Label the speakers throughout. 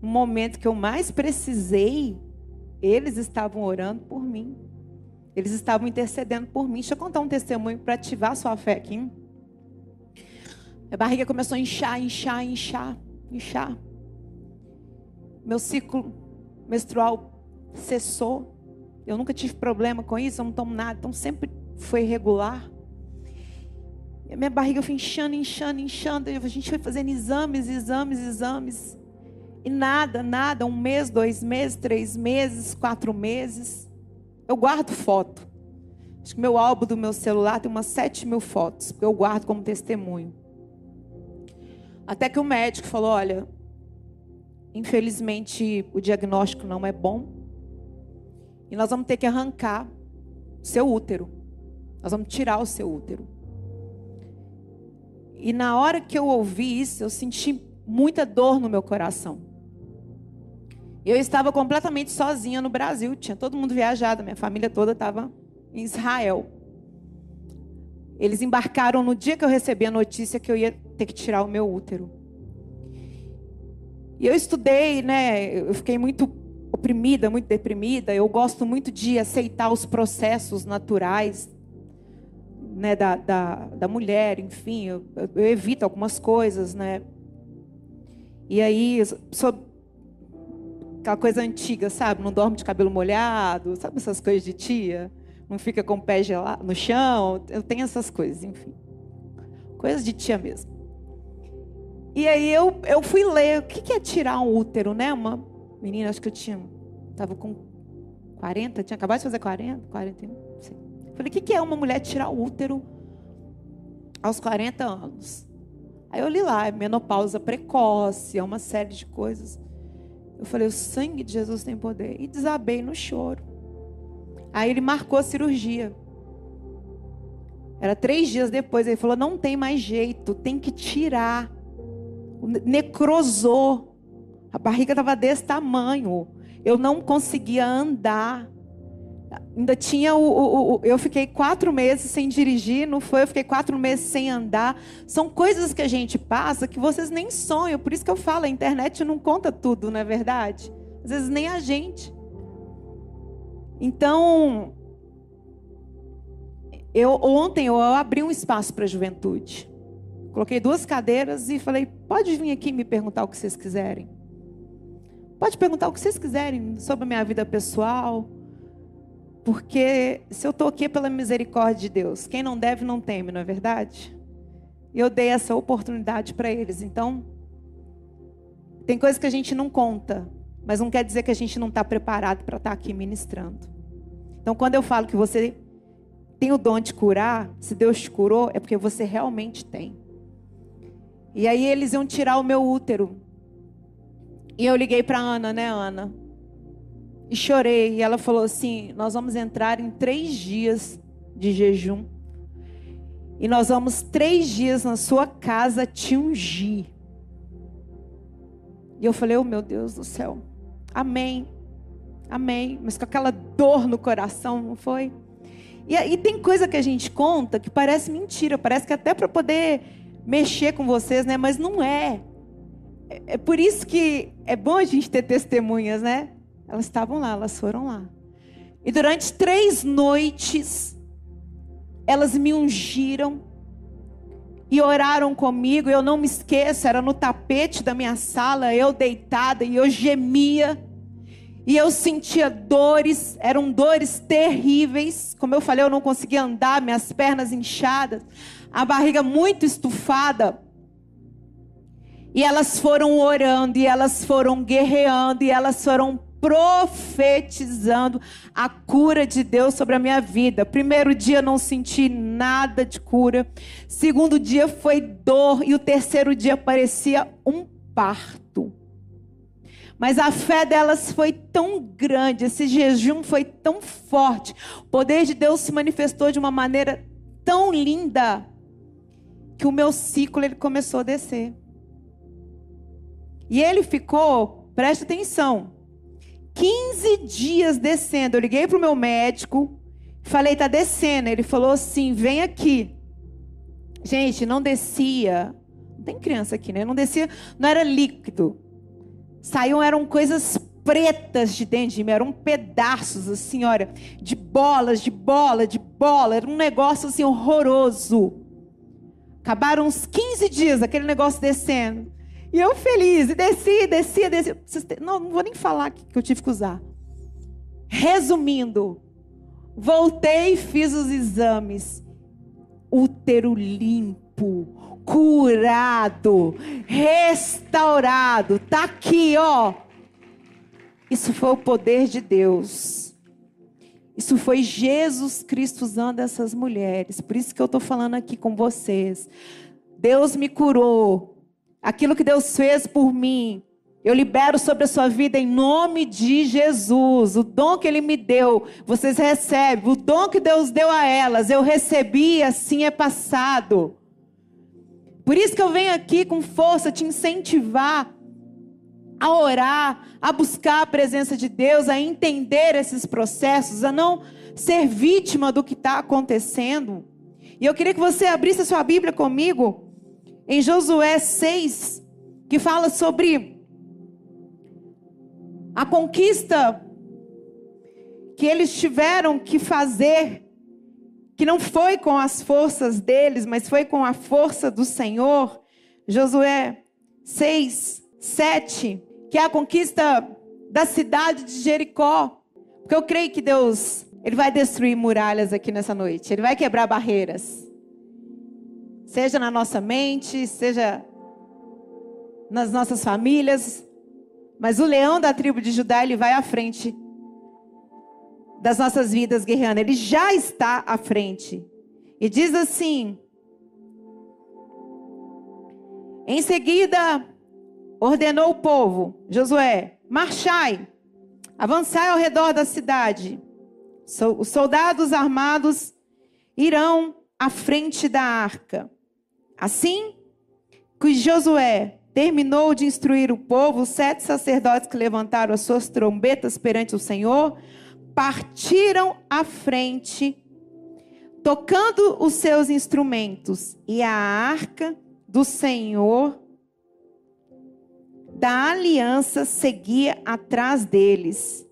Speaker 1: no momento que eu mais precisei, eles estavam orando por mim. Eles estavam intercedendo por mim. Deixa eu contar um testemunho para ativar a sua fé aqui. Minha barriga começou a inchar, inchar, inchar, inchar. Meu ciclo menstrual cessou. Eu nunca tive problema com isso, eu não tomo nada, então sempre foi regular. E minha barriga foi inchando, inchando, inchando. A gente foi fazendo exames, exames, exames. E nada, nada. Um mês, dois meses, três meses, quatro meses. Eu guardo foto. Acho que meu álbum do meu celular tem umas sete mil fotos. Porque eu guardo como testemunho. Até que o médico falou: olha, infelizmente o diagnóstico não é bom. E nós vamos ter que arrancar seu útero. Nós vamos tirar o seu útero. E na hora que eu ouvi isso, eu senti muita dor no meu coração. Eu estava completamente sozinha no Brasil, tinha todo mundo viajado, minha família toda estava em Israel. Eles embarcaram no dia que eu recebi a notícia que eu ia ter que tirar o meu útero. E eu estudei, né? Eu fiquei muito oprimida, muito deprimida. Eu gosto muito de aceitar os processos naturais né, da, da, da mulher, enfim, eu, eu, evito algumas coisas, né? E aí, sou aquela coisa antiga, sabe? Não dorme de cabelo molhado, sabe essas coisas de tia? Não fica com o pé gelado no chão, eu tenho essas coisas, enfim. Coisas de tia mesmo. E aí eu, eu fui ler o que, que é tirar um útero, né? Uma menina, acho que eu tinha, estava com 40, tinha acabado de fazer 40, 41, sei. Falei, o que é uma mulher tirar o útero aos 40 anos? Aí eu li lá, é menopausa precoce, é uma série de coisas. Eu falei, o sangue de Jesus tem poder. E desabei no choro. Aí ele marcou a cirurgia. Era três dias depois. Ele falou: não tem mais jeito, tem que tirar. Necrosou. A barriga estava desse tamanho. Eu não conseguia andar. Ainda tinha o, o, o, Eu fiquei quatro meses sem dirigir, não foi? Eu fiquei quatro meses sem andar. São coisas que a gente passa que vocês nem sonham. Por isso que eu falo, a internet não conta tudo, não é verdade? Às vezes nem a gente. Então, eu ontem eu abri um espaço para a juventude. Coloquei duas cadeiras e falei: pode vir aqui me perguntar o que vocês quiserem. Pode perguntar o que vocês quiserem sobre a minha vida pessoal porque se eu estou aqui pela misericórdia de Deus, quem não deve não teme, não é verdade? Eu dei essa oportunidade para eles. Então, tem coisas que a gente não conta, mas não quer dizer que a gente não está preparado para estar tá aqui ministrando. Então, quando eu falo que você tem o dom de curar, se Deus te curou, é porque você realmente tem. E aí eles iam tirar o meu útero. E eu liguei para Ana, né, Ana? E chorei. E ela falou assim: Nós vamos entrar em três dias de jejum. E nós vamos três dias na sua casa te ungir. E eu falei: Oh meu Deus do céu. Amém. Amém. Mas com aquela dor no coração, não foi? E, e tem coisa que a gente conta que parece mentira, parece que até para poder mexer com vocês, né? Mas não é. é. É por isso que é bom a gente ter testemunhas, né? Elas estavam lá, elas foram lá. E durante três noites, elas me ungiram e oraram comigo. Eu não me esqueço, era no tapete da minha sala, eu deitada e eu gemia. E eu sentia dores, eram dores terríveis. Como eu falei, eu não conseguia andar, minhas pernas inchadas, a barriga muito estufada. E elas foram orando, e elas foram guerreando, e elas foram profetizando a cura de Deus sobre a minha vida. Primeiro dia não senti nada de cura. Segundo dia foi dor e o terceiro dia parecia um parto. Mas a fé delas foi tão grande, esse jejum foi tão forte. O poder de Deus se manifestou de uma maneira tão linda que o meu ciclo ele começou a descer. E ele ficou, preste atenção, 15 dias descendo. Eu liguei para o meu médico, falei, tá descendo. Ele falou assim: vem aqui. Gente, não descia. Não tem criança aqui, né? Não descia, não era líquido. saíam eram coisas pretas de dentro de mim, eram pedaços assim, olha, de bolas, de bola, de bola, era um negócio assim horroroso. Acabaram uns 15 dias aquele negócio descendo. E eu feliz, e desci, desci, desci. Não, não vou nem falar que eu tive que usar. Resumindo, voltei fiz os exames. Útero limpo, curado, restaurado. Tá aqui, ó. Isso foi o poder de Deus. Isso foi Jesus Cristo usando essas mulheres. Por isso que eu estou falando aqui com vocês. Deus me curou. Aquilo que Deus fez por mim, eu libero sobre a sua vida em nome de Jesus. O dom que Ele me deu, vocês recebem. O dom que Deus deu a elas, eu recebi, assim é passado. Por isso que eu venho aqui com força te incentivar a orar, a buscar a presença de Deus, a entender esses processos, a não ser vítima do que está acontecendo. E eu queria que você abrisse a sua Bíblia comigo em Josué 6, que fala sobre a conquista que eles tiveram que fazer, que não foi com as forças deles, mas foi com a força do Senhor. Josué 6, 7 que é a conquista da cidade de Jericó. Porque eu creio que Deus, ele vai destruir muralhas aqui nessa noite. Ele vai quebrar barreiras. Seja na nossa mente, seja nas nossas famílias. Mas o leão da tribo de Judá, ele vai à frente das nossas vidas guerreando. Ele já está à frente. E diz assim: Em seguida, ordenou o povo, Josué, marchai, avançai ao redor da cidade. Os soldados armados irão à frente da arca. Assim que Josué terminou de instruir o povo, os sete sacerdotes que levantaram as suas trombetas perante o Senhor partiram à frente, tocando os seus instrumentos, e a arca do Senhor da aliança seguia atrás deles.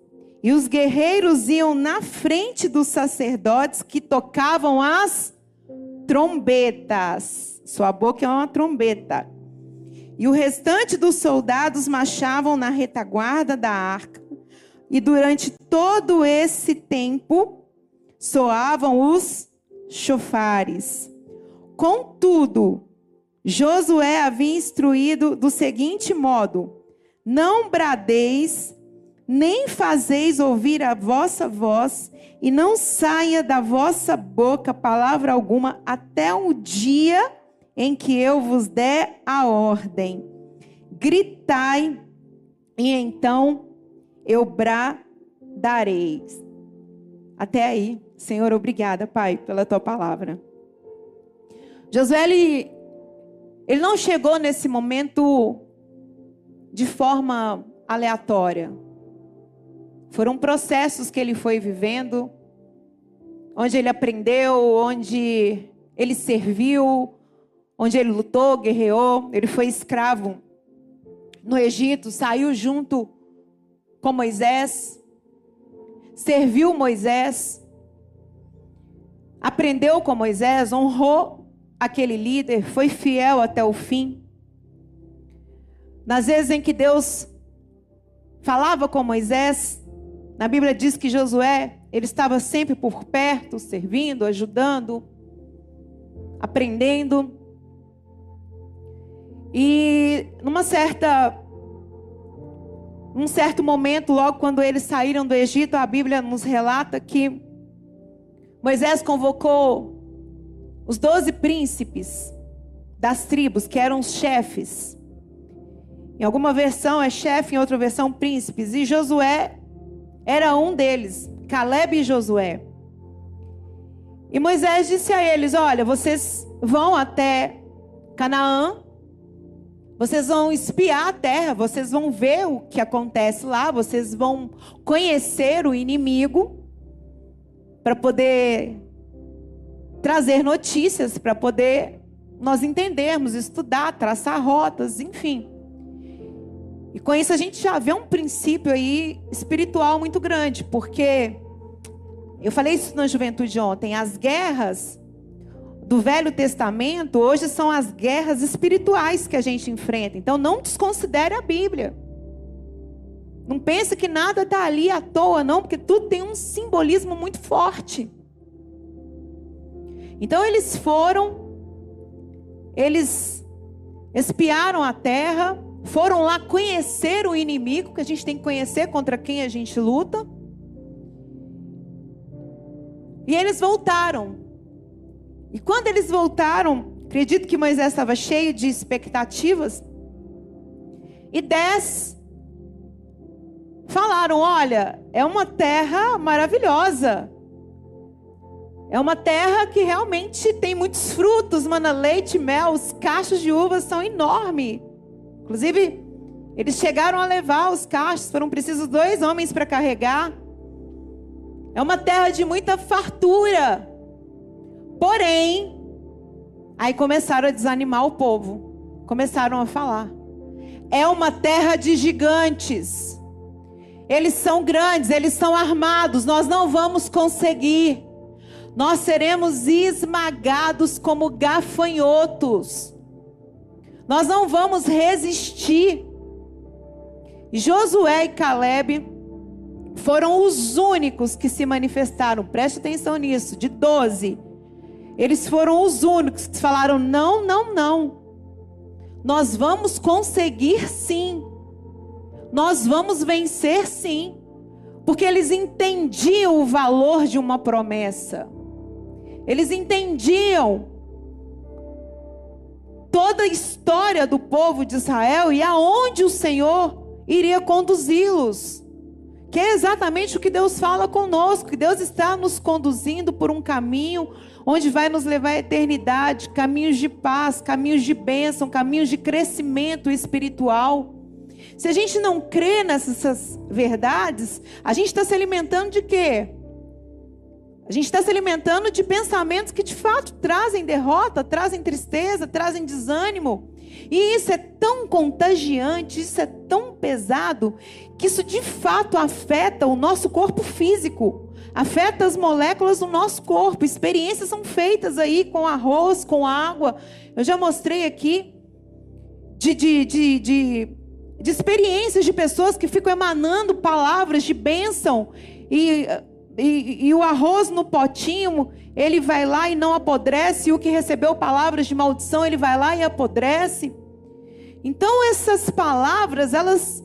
Speaker 1: E os guerreiros iam na frente dos sacerdotes que tocavam as trombetas. Sua boca é uma trombeta. E o restante dos soldados marchavam na retaguarda da arca. E durante todo esse tempo soavam os chofares. Contudo, Josué havia instruído do seguinte modo: Não bradeis, nem fazeis ouvir a vossa voz, e não saia da vossa boca palavra alguma até o dia em que eu vos der a ordem. Gritai, e então eu bradarei. Até aí, Senhor, obrigada, Pai, pela tua palavra. Josué, ele ele não chegou nesse momento de forma aleatória. Foram processos que ele foi vivendo, onde ele aprendeu, onde ele serviu, onde ele lutou, guerreou. Ele foi escravo no Egito, saiu junto com Moisés, serviu Moisés, aprendeu com Moisés, honrou aquele líder, foi fiel até o fim. Nas vezes em que Deus falava com Moisés, na Bíblia diz que Josué, ele estava sempre por perto, servindo, ajudando, aprendendo. E numa certa num certo momento, logo quando eles saíram do Egito, a Bíblia nos relata que Moisés convocou os doze príncipes das tribos, que eram os chefes. Em alguma versão é chefe, em outra versão príncipes. E Josué era um deles, Caleb e Josué. E Moisés disse a eles: Olha, vocês vão até Canaã, vocês vão espiar a terra, vocês vão ver o que acontece lá, vocês vão conhecer o inimigo, para poder trazer notícias para poder nós entendermos, estudar, traçar rotas, enfim. E com isso a gente já vê um princípio aí espiritual muito grande, porque eu falei isso na juventude ontem, as guerras do Velho Testamento hoje são as guerras espirituais que a gente enfrenta. Então não desconsidere a Bíblia. Não pense que nada está ali à toa, não, porque tudo tem um simbolismo muito forte. Então eles foram, eles espiaram a terra, foram lá conhecer o inimigo, que a gente tem que conhecer contra quem a gente luta. E eles voltaram. E quando eles voltaram, acredito que Moisés estava cheio de expectativas. E dez falaram: Olha, é uma terra maravilhosa. É uma terra que realmente tem muitos frutos, mana, leite, mel, os cachos de uvas são enormes. Inclusive, eles chegaram a levar os cachos, foram precisos dois homens para carregar. É uma terra de muita fartura. Porém, aí começaram a desanimar o povo. Começaram a falar. É uma terra de gigantes. Eles são grandes, eles são armados, nós não vamos conseguir. Nós seremos esmagados como gafanhotos. Nós não vamos resistir. Josué e Caleb foram os únicos que se manifestaram. Preste atenção nisso. De 12, eles foram os únicos que falaram: não, não, não. Nós vamos conseguir sim. Nós vamos vencer sim. Porque eles entendiam o valor de uma promessa. Eles entendiam toda a história do povo de Israel e aonde o Senhor iria conduzi-los. Que é exatamente o que Deus fala conosco, que Deus está nos conduzindo por um caminho onde vai nos levar à eternidade, caminhos de paz, caminhos de bênção, caminhos de crescimento espiritual. Se a gente não crê nessas verdades, a gente está se alimentando de quê? A gente está se alimentando de pensamentos que de fato trazem derrota, trazem tristeza, trazem desânimo. E isso é tão contagiante, isso é tão pesado, que isso de fato afeta o nosso corpo físico, afeta as moléculas do nosso corpo. Experiências são feitas aí com arroz, com água. Eu já mostrei aqui de, de, de, de, de experiências de pessoas que ficam emanando palavras de bênção e e, e, o arroz no potinho, ele vai lá e não apodrece, e o que recebeu palavras de maldição, ele vai lá e apodrece. Então essas palavras, elas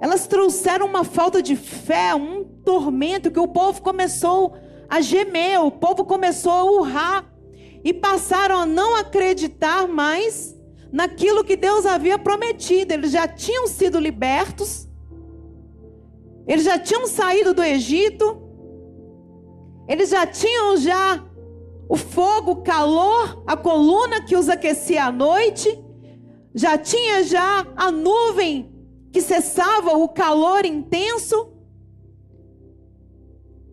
Speaker 1: elas trouxeram uma falta de fé, um tormento que o povo começou a gemer, o povo começou a urrar e passaram a não acreditar mais naquilo que Deus havia prometido. Eles já tinham sido libertos, eles já tinham saído do Egito, eles já tinham já o fogo, o calor, a coluna que os aquecia à noite, já tinha já a nuvem que cessava o calor intenso.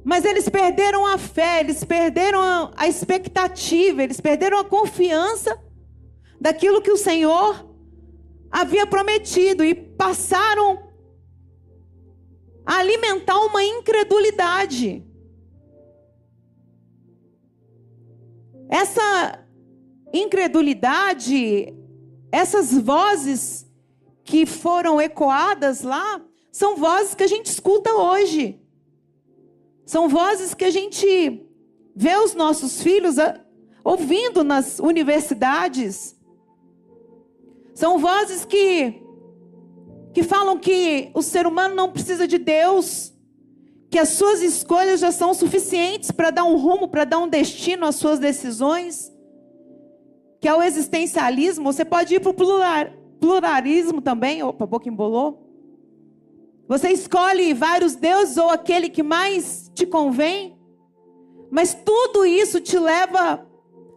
Speaker 1: Mas eles perderam a fé, eles perderam a, a expectativa, eles perderam a confiança daquilo que o Senhor havia prometido e passaram a alimentar uma incredulidade. Essa incredulidade, essas vozes que foram ecoadas lá, são vozes que a gente escuta hoje. São vozes que a gente vê os nossos filhos ah, ouvindo nas universidades. São vozes que que falam que o ser humano não precisa de Deus, que as suas escolhas já são suficientes para dar um rumo, para dar um destino às suas decisões, que é o existencialismo. Você pode ir para o pluralismo também. Opa, a boca embolou. Você escolhe vários deuses ou aquele que mais te convém, mas tudo isso te leva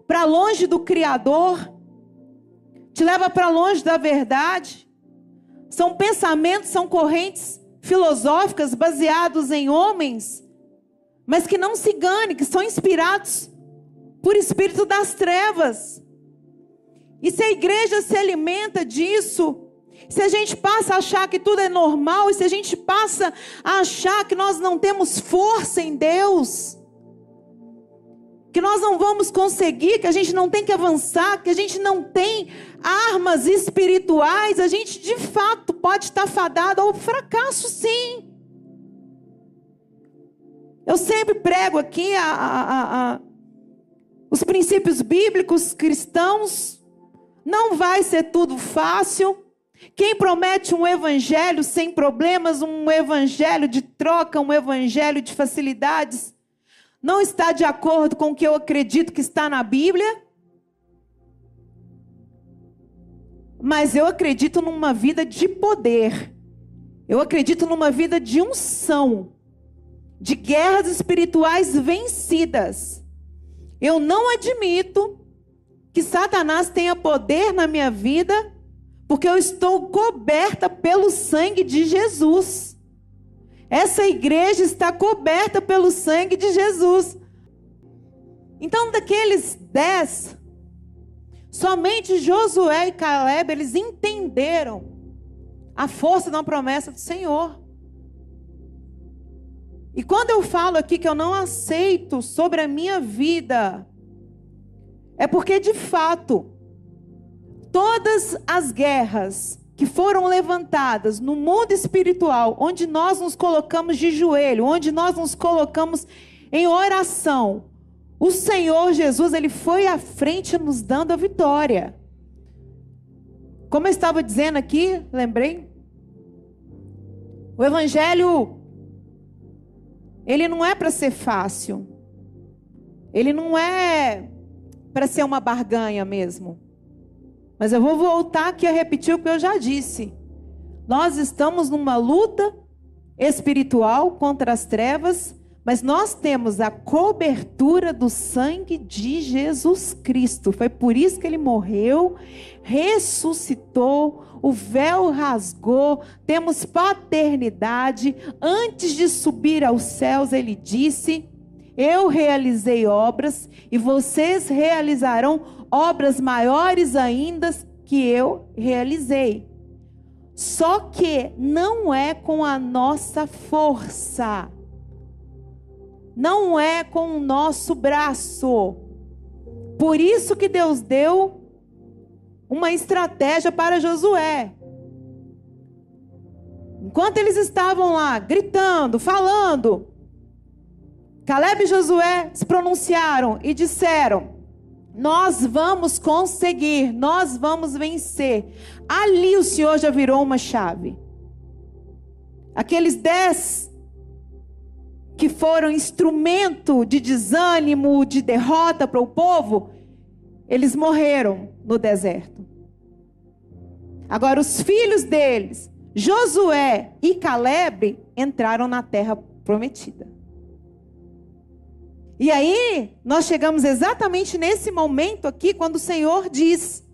Speaker 1: para longe do Criador, te leva para longe da verdade. São pensamentos, são correntes filosóficas baseados em homens, mas que não se engane, que são inspirados por espírito das trevas. E se a igreja se alimenta disso, se a gente passa a achar que tudo é normal, e se a gente passa a achar que nós não temos força em Deus, que nós não vamos conseguir, que a gente não tem que avançar, que a gente não tem armas espirituais, a gente de fato pode estar fadado ao fracasso, sim. Eu sempre prego aqui a, a, a, os princípios bíblicos cristãos. Não vai ser tudo fácil. Quem promete um evangelho sem problemas, um evangelho de troca, um evangelho de facilidades, não está de acordo com o que eu acredito que está na Bíblia. Mas eu acredito numa vida de poder. Eu acredito numa vida de unção, de guerras espirituais vencidas. Eu não admito que Satanás tenha poder na minha vida porque eu estou coberta pelo sangue de Jesus. Essa igreja está coberta pelo sangue de Jesus. Então, daqueles dez, somente Josué e Caleb, eles entenderam a força da promessa do Senhor. E quando eu falo aqui que eu não aceito sobre a minha vida, é porque de fato, todas as guerras que foram levantadas no mundo espiritual, onde nós nos colocamos de joelho, onde nós nos colocamos em oração, o Senhor Jesus, ele foi à frente nos dando a vitória. Como eu estava dizendo aqui, lembrei? O evangelho ele não é para ser fácil. Ele não é para ser uma barganha mesmo. Mas eu vou voltar aqui a repetir o que eu já disse. Nós estamos numa luta espiritual contra as trevas, mas nós temos a cobertura do sangue de Jesus Cristo. Foi por isso que ele morreu, ressuscitou, o véu rasgou, temos paternidade. Antes de subir aos céus, ele disse: Eu realizei obras e vocês realizarão obras maiores ainda que eu realizei. Só que não é com a nossa força, não é com o nosso braço. Por isso que Deus deu uma estratégia para Josué. Enquanto eles estavam lá gritando, falando, Caleb e Josué se pronunciaram e disseram: nós vamos conseguir, nós vamos vencer. Ali o Senhor já virou uma chave. Aqueles dez que foram instrumento de desânimo, de derrota para o povo, eles morreram no deserto. Agora, os filhos deles, Josué e Caleb, entraram na terra prometida. E aí, nós chegamos exatamente nesse momento aqui, quando o Senhor diz: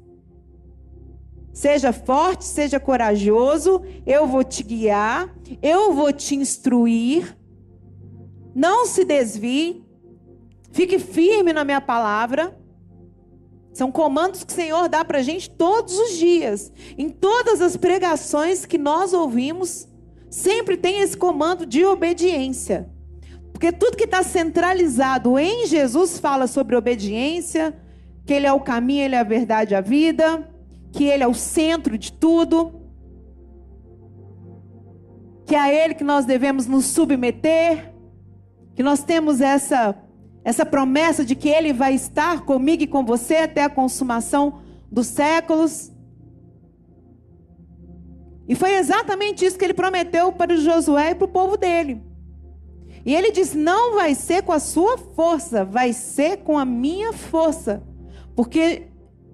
Speaker 1: Seja forte, seja corajoso, eu vou te guiar, eu vou te instruir. Não se desvie, fique firme na minha palavra. São comandos que o Senhor dá para a gente todos os dias. Em todas as pregações que nós ouvimos, sempre tem esse comando de obediência. Porque tudo que está centralizado em Jesus fala sobre obediência, que Ele é o caminho, Ele é a verdade, a vida, que Ele é o centro de tudo, que é a Ele que nós devemos nos submeter, que nós temos essa, essa promessa de que Ele vai estar comigo e com você até a consumação dos séculos. E foi exatamente isso que ele prometeu para Josué e para o povo dele. E ele diz: não vai ser com a sua força, vai ser com a minha força. Porque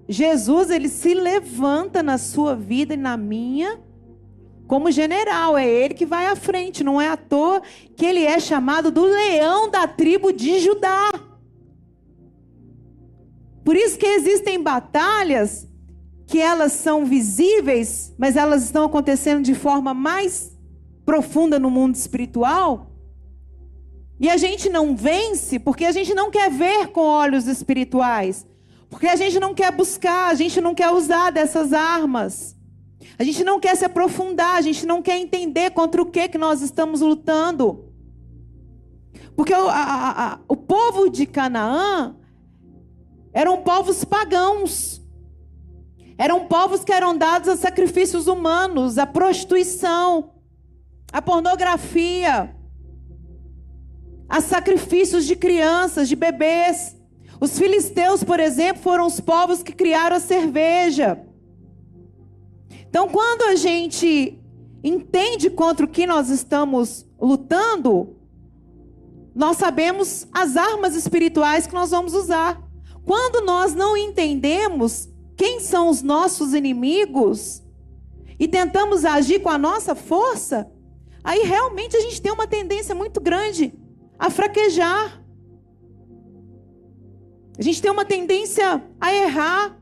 Speaker 1: Jesus, ele se levanta na sua vida e na minha como general, é ele que vai à frente, não é à toa que ele é chamado do leão da tribo de Judá. Por isso que existem batalhas que elas são visíveis, mas elas estão acontecendo de forma mais profunda no mundo espiritual, e a gente não vence porque a gente não quer ver com olhos espirituais. Porque a gente não quer buscar, a gente não quer usar dessas armas. A gente não quer se aprofundar, a gente não quer entender contra o que, que nós estamos lutando. Porque o, a, a, o povo de Canaã eram povos pagãos. Eram povos que eram dados a sacrifícios humanos, a prostituição, a pornografia, a sacrifícios de crianças, de bebês. Os filisteus, por exemplo, foram os povos que criaram a cerveja. Então, quando a gente entende contra o que nós estamos lutando, nós sabemos as armas espirituais que nós vamos usar. Quando nós não entendemos quem são os nossos inimigos e tentamos agir com a nossa força, aí realmente a gente tem uma tendência muito grande a fraquejar. A gente tem uma tendência a errar.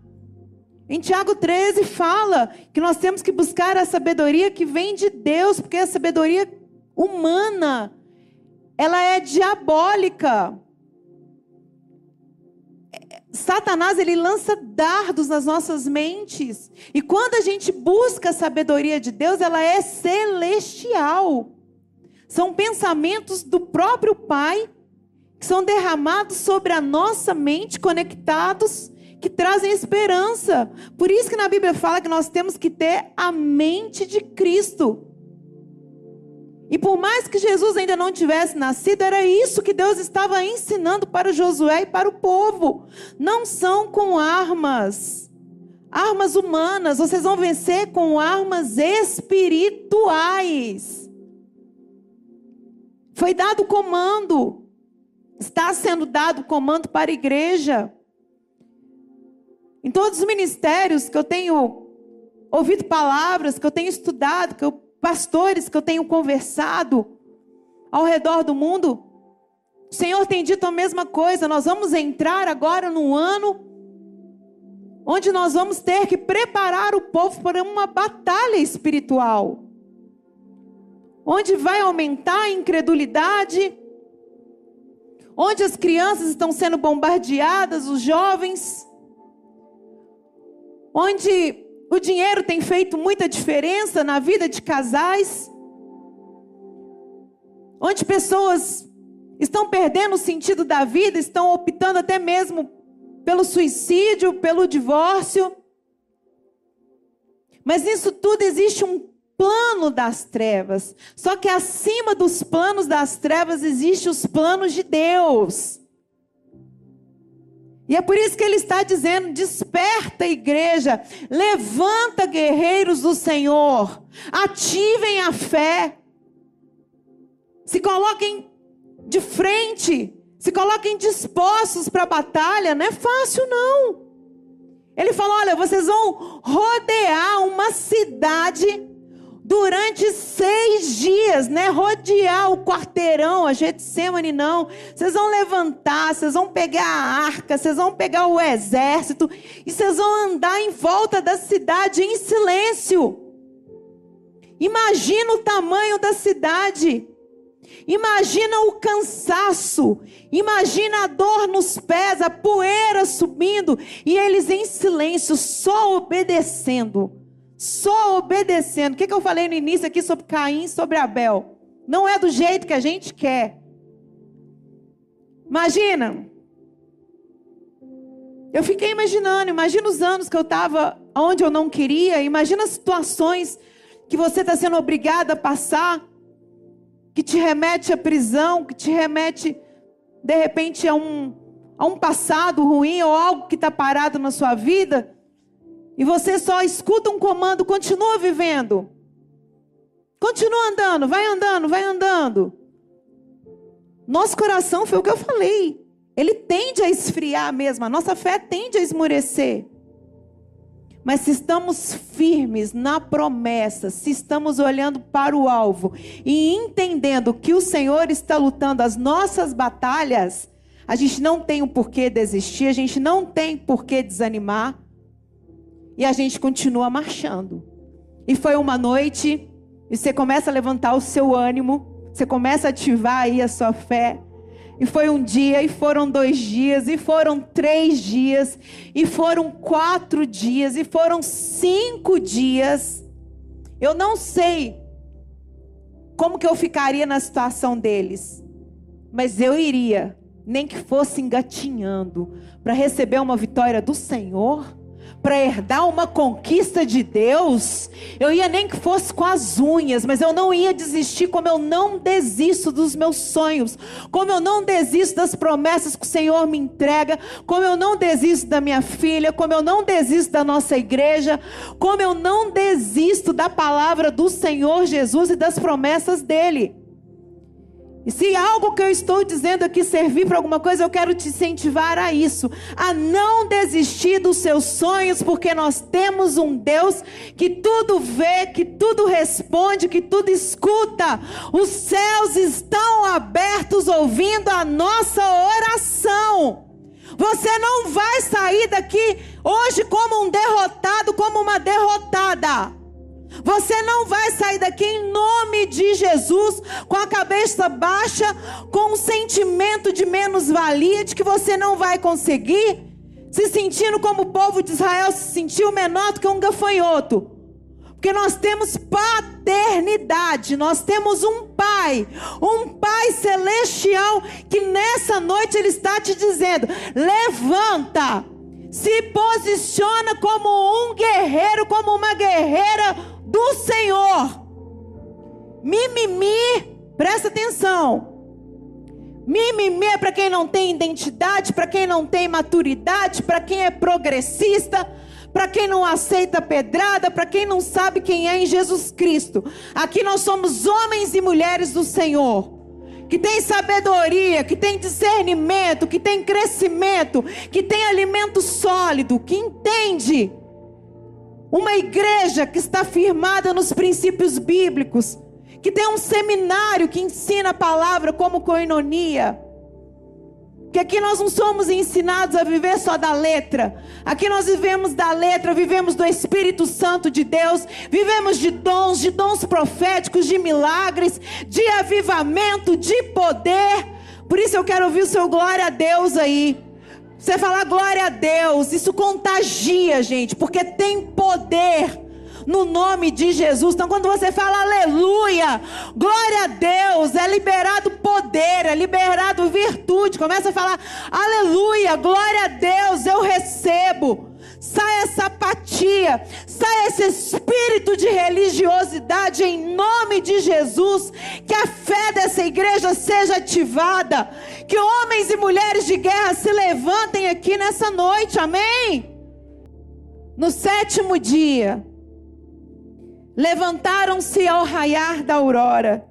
Speaker 1: Em Tiago 13 fala que nós temos que buscar a sabedoria que vem de Deus, porque a sabedoria humana, ela é diabólica. Satanás ele lança dardos nas nossas mentes. E quando a gente busca a sabedoria de Deus, ela é celestial. São pensamentos do próprio Pai que são derramados sobre a nossa mente, conectados, que trazem esperança. Por isso que na Bíblia fala que nós temos que ter a mente de Cristo. E por mais que Jesus ainda não tivesse nascido, era isso que Deus estava ensinando para Josué e para o povo. Não são com armas, armas humanas, vocês vão vencer com armas espirituais. Foi dado comando, está sendo dado comando para a igreja. Em todos os ministérios que eu tenho ouvido palavras, que eu tenho estudado, que eu pastores que eu tenho conversado ao redor do mundo, o Senhor tem dito a mesma coisa. Nós vamos entrar agora num ano onde nós vamos ter que preparar o povo para uma batalha espiritual. Onde vai aumentar a incredulidade, onde as crianças estão sendo bombardeadas, os jovens, onde o dinheiro tem feito muita diferença na vida de casais, onde pessoas estão perdendo o sentido da vida, estão optando até mesmo pelo suicídio, pelo divórcio. Mas nisso tudo existe um plano das trevas. Só que acima dos planos das trevas existem os planos de Deus. E é por isso que ele está dizendo: desperta, igreja, levanta, guerreiros do Senhor, ativem a fé, se coloquem de frente, se coloquem dispostos para a batalha. Não é fácil, não. Ele falou: olha, vocês vão rodear uma cidade durante seis dias, né? Rodear o quarteirão, a Getsemane não. Vocês vão levantar, vocês vão pegar a arca, vocês vão pegar o exército e vocês vão andar em volta da cidade em silêncio. Imagina o tamanho da cidade. Imagina o cansaço, imagina a dor nos pés, a poeira subindo e eles em silêncio, só obedecendo só obedecendo. O que, que eu falei no início aqui sobre Caim, sobre Abel? Não é do jeito que a gente quer. Imagina. Eu fiquei imaginando, imagina os anos que eu estava onde eu não queria, imagina as situações que você está sendo obrigada a passar, que te remete à prisão, que te remete, de repente, a um, a um passado ruim ou algo que está parado na sua vida. E você só escuta um comando, continua vivendo. Continua andando, vai andando, vai andando. Nosso coração foi o que eu falei. Ele tende a esfriar mesmo, a nossa fé tende a esmurecer. Mas se estamos firmes na promessa, se estamos olhando para o alvo e entendendo que o Senhor está lutando as nossas batalhas, a gente não tem o um porquê desistir, a gente não tem porquê desanimar. E a gente continua marchando. E foi uma noite, e você começa a levantar o seu ânimo, você começa a ativar aí a sua fé. E foi um dia, e foram dois dias, e foram três dias, e foram quatro dias, e foram cinco dias. Eu não sei como que eu ficaria na situação deles, mas eu iria, nem que fosse engatinhando, para receber uma vitória do Senhor para herdar uma conquista de Deus, eu ia nem que fosse com as unhas, mas eu não ia desistir, como eu não desisto dos meus sonhos, como eu não desisto das promessas que o Senhor me entrega, como eu não desisto da minha filha, como eu não desisto da nossa igreja, como eu não desisto da palavra do Senhor Jesus e das promessas dele. E se algo que eu estou dizendo aqui servir para alguma coisa, eu quero te incentivar a isso, a não desistir dos seus sonhos, porque nós temos um Deus que tudo vê, que tudo responde, que tudo escuta. Os céus estão abertos ouvindo a nossa oração. Você não vai sair daqui hoje como um derrotado, como uma derrotada. Você não vai sair daqui em nome de Jesus com a cabeça baixa, com um sentimento de menos-valia, de que você não vai conseguir, se sentindo como o povo de Israel se sentiu menor do que um gafanhoto. Porque nós temos paternidade, nós temos um pai, um pai celestial que nessa noite ele está te dizendo: levanta, se posiciona como um guerreiro, como uma guerreira do Senhor. Mimimi, presta atenção. Mimimi é para quem não tem identidade, para quem não tem maturidade, para quem é progressista, para quem não aceita pedrada, para quem não sabe quem é em Jesus Cristo. Aqui nós somos homens e mulheres do Senhor. Que tem sabedoria, que tem discernimento, que tem crescimento, que tem alimento sólido, que entende uma igreja que está firmada nos princípios bíblicos, que tem um seminário que ensina a palavra como coinonia. Que aqui nós não somos ensinados a viver só da letra. Aqui nós vivemos da letra, vivemos do Espírito Santo de Deus, vivemos de dons, de dons proféticos, de milagres, de avivamento, de poder. Por isso eu quero ouvir o seu glória a Deus aí. Você falar glória a Deus, isso contagia, gente, porque tem poder no nome de Jesus. Então, quando você fala aleluia, glória a Deus, é liberado poder, é liberado virtude. Começa a falar aleluia, glória a Deus, eu recebo. Sai essa apatia, sai esse espírito de religiosidade em nome de Jesus. Que a fé dessa igreja seja ativada. Que homens e mulheres de guerra se levantem aqui nessa noite, amém? No sétimo dia, levantaram-se ao raiar da aurora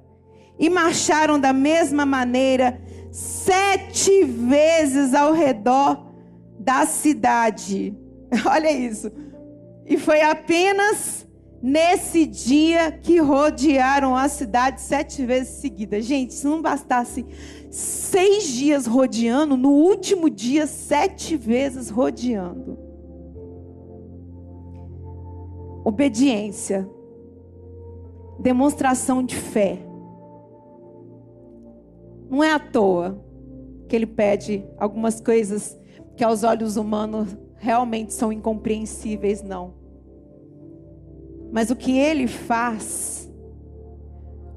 Speaker 1: e marcharam da mesma maneira sete vezes ao redor da cidade. Olha isso. E foi apenas nesse dia que rodearam a cidade sete vezes seguidas. Gente, se não bastasse seis dias rodeando, no último dia, sete vezes rodeando. Obediência, demonstração de fé. Não é à toa que ele pede algumas coisas que aos olhos humanos realmente são incompreensíveis, não. Mas o que ele faz,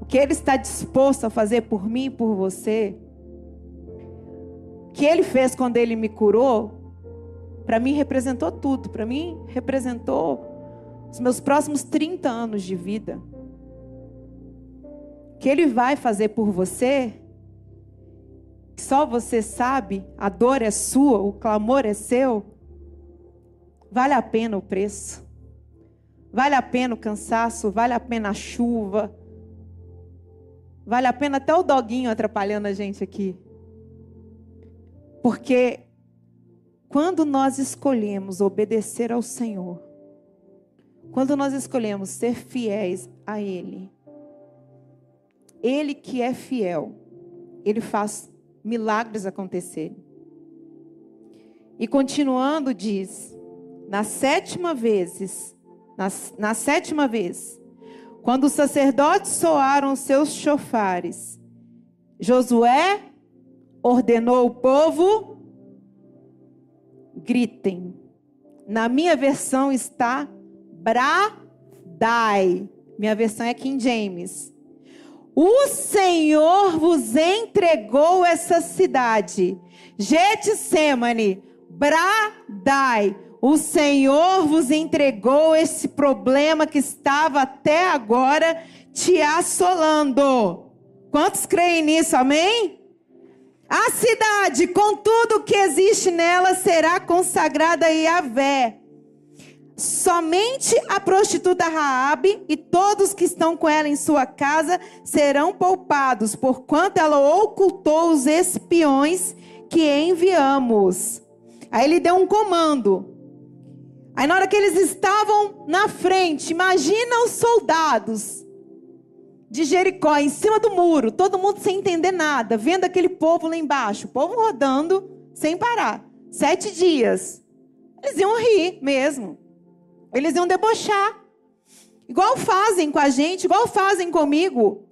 Speaker 1: o que ele está disposto a fazer por mim e por você, o que ele fez quando ele me curou, para mim representou tudo, para mim representou os meus próximos 30 anos de vida. O que ele vai fazer por você, só você sabe, a dor é sua, o clamor é seu. Vale a pena o preço. Vale a pena o cansaço, vale a pena a chuva. Vale a pena até o doguinho atrapalhando a gente aqui. Porque quando nós escolhemos obedecer ao Senhor, quando nós escolhemos ser fiéis a Ele, Ele que é fiel, Ele faz milagres acontecerem. E continuando, diz: na sétima vez, na, na sétima vez, quando os sacerdotes soaram seus chofares, Josué ordenou o povo: gritem. Na minha versão está bradai. Minha versão é King James. O Senhor vos entregou essa cidade. Getsemane, bradai. O Senhor vos entregou esse problema que estava até agora te assolando. Quantos creem nisso? Amém? A cidade, com tudo que existe nela, será consagrada a Yahvé. Somente a prostituta Raabe e todos que estão com ela em sua casa serão poupados, porquanto ela ocultou os espiões que enviamos. Aí ele deu um comando. Aí na hora que eles estavam na frente, imagina os soldados de Jericó em cima do muro, todo mundo sem entender nada, vendo aquele povo lá embaixo, o povo rodando sem parar, sete dias. Eles iam rir mesmo. Eles iam debochar. Igual fazem com a gente, igual fazem comigo.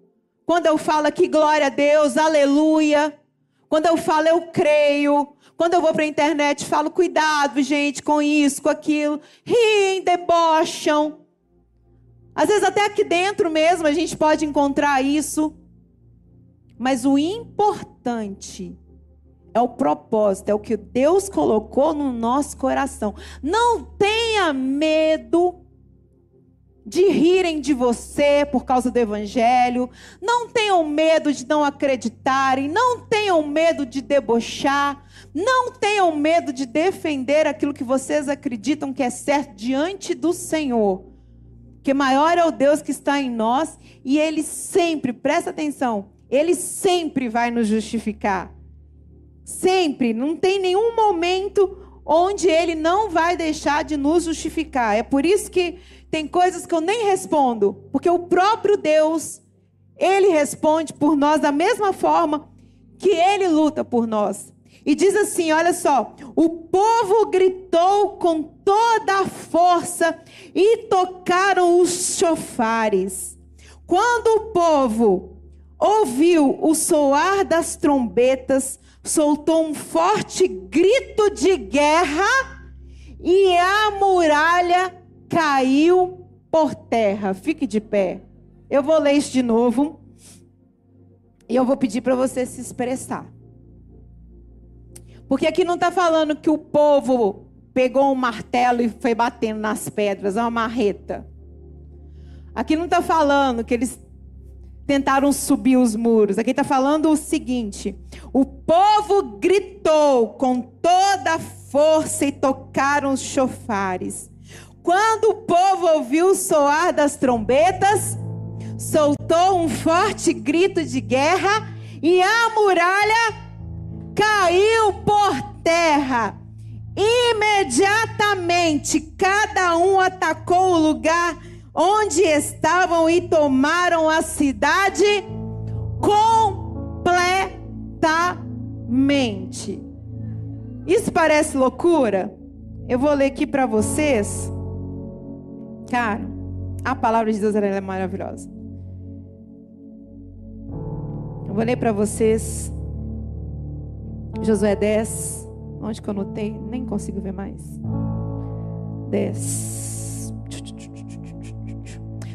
Speaker 1: Quando eu falo aqui, glória a Deus, aleluia. Quando eu falo, eu creio. Quando eu vou para a internet, falo, cuidado, gente, com isso, com aquilo. Riem, debocham. Às vezes, até aqui dentro mesmo, a gente pode encontrar isso. Mas o importante é o propósito, é o que Deus colocou no nosso coração. Não tenha medo de rirem de você por causa do evangelho. Não tenham medo de não acreditarem. Não tenham medo de debochar. Não tenham medo de defender aquilo que vocês acreditam que é certo diante do Senhor. Que maior é o Deus que está em nós e ele sempre, presta atenção, ele sempre vai nos justificar. Sempre, não tem nenhum momento onde ele não vai deixar de nos justificar. É por isso que tem coisas que eu nem respondo, porque o próprio Deus, ele responde por nós da mesma forma que ele luta por nós. E diz assim: olha só, o povo gritou com toda a força e tocaram os chofares. Quando o povo ouviu o soar das trombetas, soltou um forte grito de guerra e a muralha caiu por terra. Fique de pé. Eu vou ler isso de novo. E eu vou pedir para você se expressar. Porque aqui não está falando que o povo pegou um martelo e foi batendo nas pedras, é uma marreta. Aqui não está falando que eles tentaram subir os muros. Aqui está falando o seguinte: o povo gritou com toda a força e tocaram os chofares. Quando o povo ouviu o soar das trombetas, soltou um forte grito de guerra e a muralha caiu por terra. Imediatamente, cada um atacou o lugar onde estavam e tomaram a cidade completamente. Isso parece loucura? Eu vou ler aqui para vocês. Cara, a palavra de Deus é maravilhosa. Eu vou ler para vocês Josué 10. Onde que eu notei? Nem consigo ver mais. 10.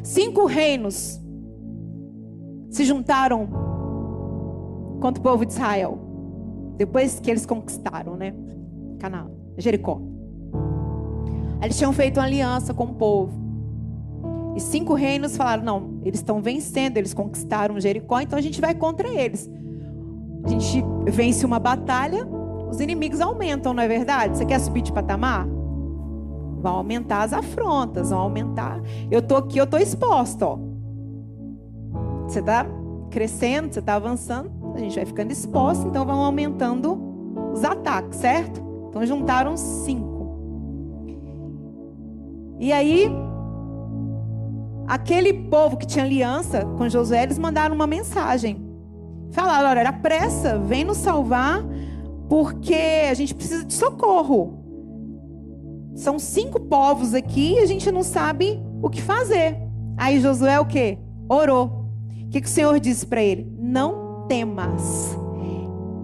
Speaker 1: Cinco reinos se juntaram contra o povo de Israel. Depois que eles conquistaram, né? Canaã, Jericó. Eles tinham feito uma aliança com o povo. E cinco reinos falaram: não, eles estão vencendo, eles conquistaram Jericó, então a gente vai contra eles. A gente vence uma batalha, os inimigos aumentam, não é verdade? Você quer subir de patamar? Vão aumentar as afrontas, vão aumentar. Eu tô aqui, eu tô exposto, ó. Você tá crescendo, você tá avançando, a gente vai ficando exposto, então vão aumentando os ataques, certo? Então juntaram cinco. E aí, aquele povo que tinha aliança com Josué, eles mandaram uma mensagem. Falaram: olha, era pressa, vem nos salvar, porque a gente precisa de socorro. São cinco povos aqui e a gente não sabe o que fazer. Aí Josué o quê? Orou. O que, que o Senhor disse para ele? Não temas.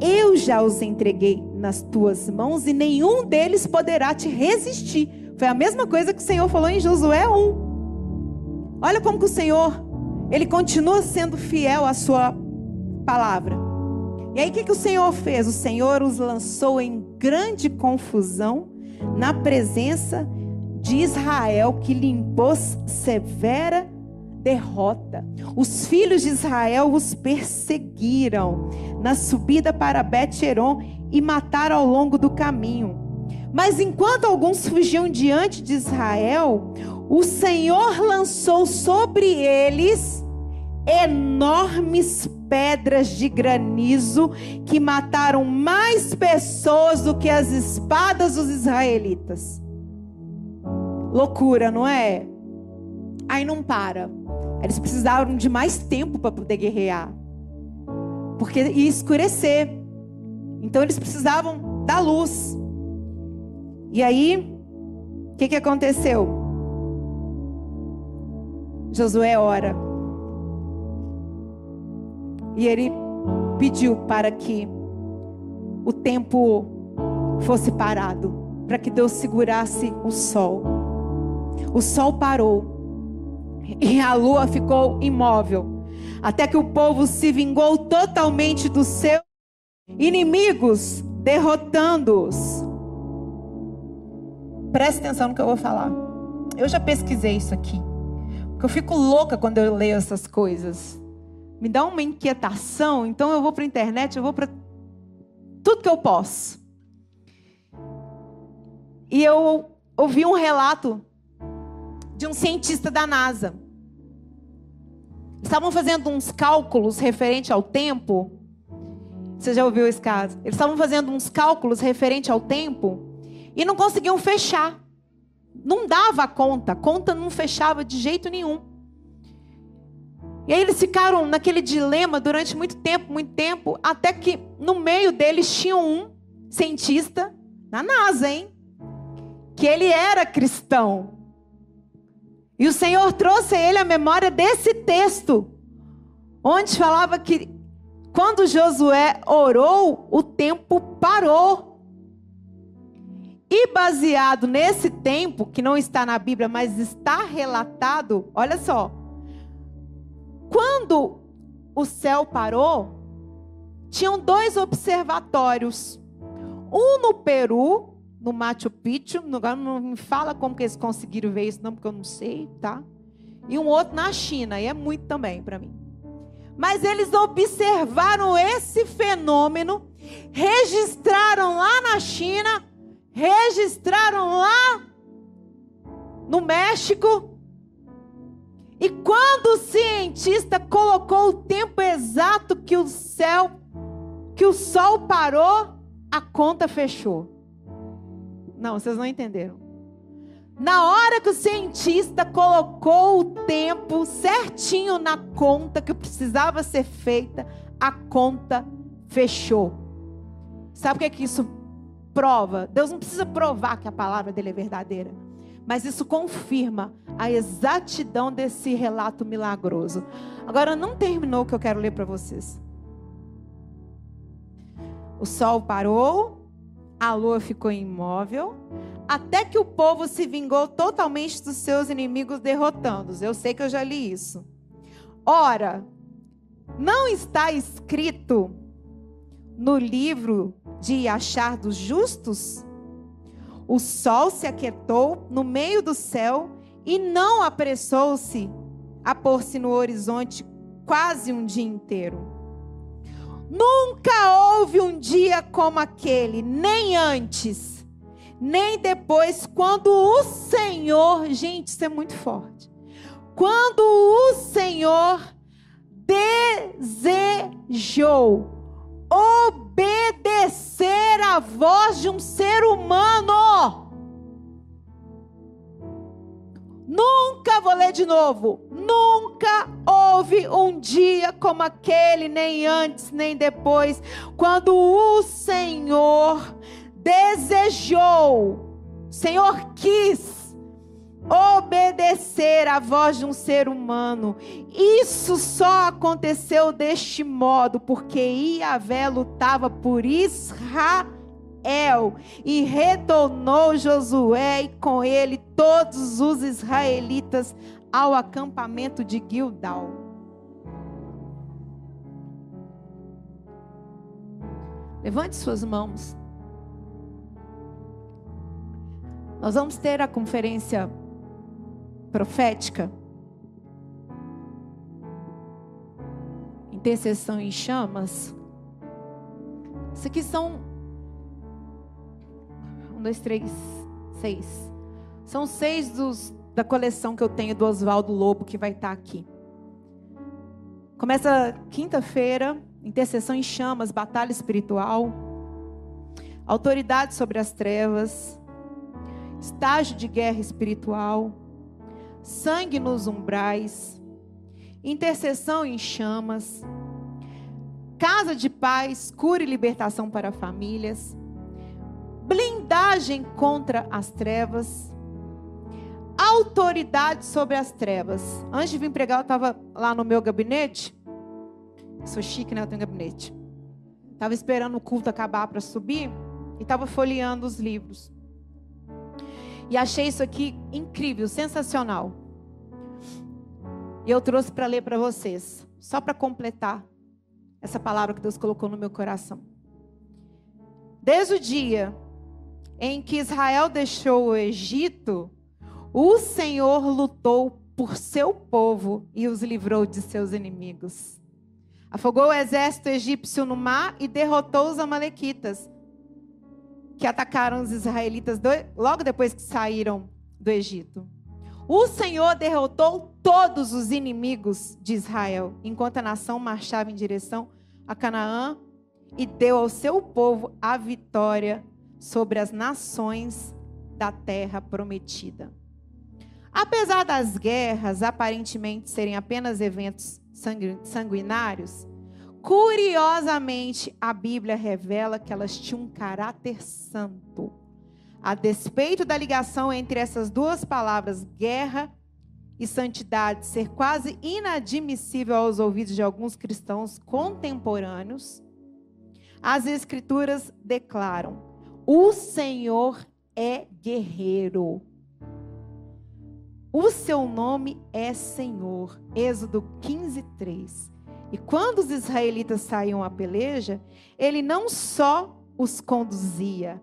Speaker 1: Eu já os entreguei nas tuas mãos e nenhum deles poderá te resistir. Foi a mesma coisa que o Senhor falou em Josué 1. Olha como que o Senhor, ele continua sendo fiel à sua palavra. E aí o que, que o Senhor fez? O Senhor os lançou em grande confusão na presença de Israel, que lhe impôs severa derrota. Os filhos de Israel os perseguiram na subida para Bet-Heron e mataram ao longo do caminho. Mas enquanto alguns fugiam diante de Israel, o Senhor lançou sobre eles enormes pedras de granizo que mataram mais pessoas do que as espadas dos israelitas. Loucura, não é? Aí não para. Eles precisavam de mais tempo para poder guerrear. Porque ia escurecer. Então eles precisavam da luz. E aí, o que, que aconteceu? Josué ora. E ele pediu para que o tempo fosse parado, para que Deus segurasse o sol. O sol parou e a lua ficou imóvel, até que o povo se vingou totalmente dos seus inimigos, derrotando-os. Preste atenção no que eu vou falar. Eu já pesquisei isso aqui. Porque eu fico louca quando eu leio essas coisas me dá uma inquietação, então eu vou para a internet, eu vou para tudo que eu posso. E eu ouvi um relato de um cientista da NASA. Estavam fazendo uns cálculos referente ao tempo. Você já ouviu esse caso? Eles estavam fazendo uns cálculos referente ao tempo e não conseguiam fechar. Não dava conta, conta não fechava de jeito nenhum. E aí eles ficaram naquele dilema durante muito tempo, muito tempo, até que no meio deles tinha um cientista na NASA, hein? Que ele era cristão. E o Senhor trouxe a ele a memória desse texto, onde falava que quando Josué orou, o tempo parou. E baseado nesse tempo, que não está na Bíblia, mas está relatado, olha só, quando o céu parou, tinham dois observatórios. Um no Peru, no Machu Picchu, não me fala como que eles conseguiram ver isso, não, porque eu não sei, tá? E um outro na China, e é muito também para mim. Mas eles observaram esse fenômeno, registraram lá na China, registraram lá no México, e quando o cientista colocou o tempo exato que o céu, que o sol parou, a conta fechou. Não, vocês não entenderam. Na hora que o cientista colocou o tempo certinho na conta que precisava ser feita, a conta fechou. Sabe o que é que isso prova? Deus não precisa provar que a palavra dele é verdadeira. Mas isso confirma a exatidão desse relato milagroso. Agora, não terminou o que eu quero ler para vocês. O sol parou, a lua ficou imóvel, até que o povo se vingou totalmente dos seus inimigos, derrotando-os. Eu sei que eu já li isso. Ora, não está escrito no livro de Achar dos Justos? O sol se aquietou no meio do céu e não apressou-se a pôr-se no horizonte quase um dia inteiro. Nunca houve um dia como aquele, nem antes, nem depois, quando o Senhor, gente, isso é muito forte. Quando o Senhor desejou obedecer à voz de um ser humano. Nunca, vou ler de novo, nunca houve um dia como aquele, nem antes, nem depois, quando o Senhor desejou, Senhor quis obedecer à voz de um ser humano. Isso só aconteceu deste modo porque Iavé lutava por Israel e retornou Josué e com ele todos os israelitas ao acampamento de Gilgal. Levante suas mãos. Nós vamos ter a conferência profética. Intercessão em chamas. Isso aqui são. Um, dois, três, seis. São seis dos, da coleção que eu tenho do Oswaldo Lobo que vai estar aqui. Começa quinta-feira, intercessão em chamas, batalha espiritual, autoridade sobre as trevas, estágio de guerra espiritual, sangue nos umbrais, intercessão em chamas, casa de paz, cura e libertação para famílias, blindagem contra as trevas, autoridade sobre as trevas. Antes de vir pregar, eu estava lá no meu gabinete. Sou chique, né? Eu tenho gabinete. Estava esperando o culto acabar para subir e estava folheando os livros. E achei isso aqui incrível, sensacional. E eu trouxe para ler para vocês, só para completar essa palavra que Deus colocou no meu coração. Desde o dia em que Israel deixou o Egito, o Senhor lutou por seu povo e os livrou de seus inimigos. Afogou o exército egípcio no mar e derrotou os amalequitas que atacaram os israelitas logo depois que saíram do Egito. O Senhor derrotou todos os inimigos de Israel, enquanto a nação marchava em direção a Canaã e deu ao seu povo a vitória sobre as nações da terra prometida. Apesar das guerras aparentemente serem apenas eventos sanguinários, Curiosamente, a Bíblia revela que elas tinham um caráter santo. A despeito da ligação entre essas duas palavras, guerra e santidade, ser quase inadmissível aos ouvidos de alguns cristãos contemporâneos, as Escrituras declaram: o Senhor é guerreiro. O seu nome é Senhor. Êxodo 15, 3. E quando os israelitas saíam à peleja, ele não só os conduzia,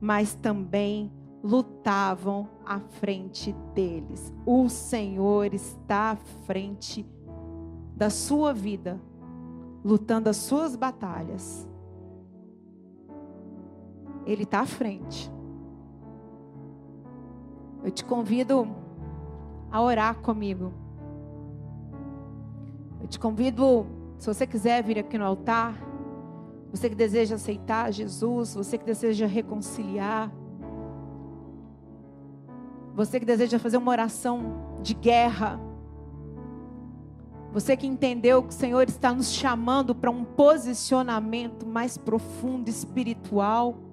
Speaker 1: mas também lutavam à frente deles. O Senhor está à frente da sua vida, lutando as suas batalhas. Ele está à frente. Eu te convido a orar comigo. Eu te convido, se você quiser vir aqui no altar, você que deseja aceitar Jesus, você que deseja reconciliar, você que deseja fazer uma oração de guerra, você que entendeu que o Senhor está nos chamando para um posicionamento mais profundo, espiritual.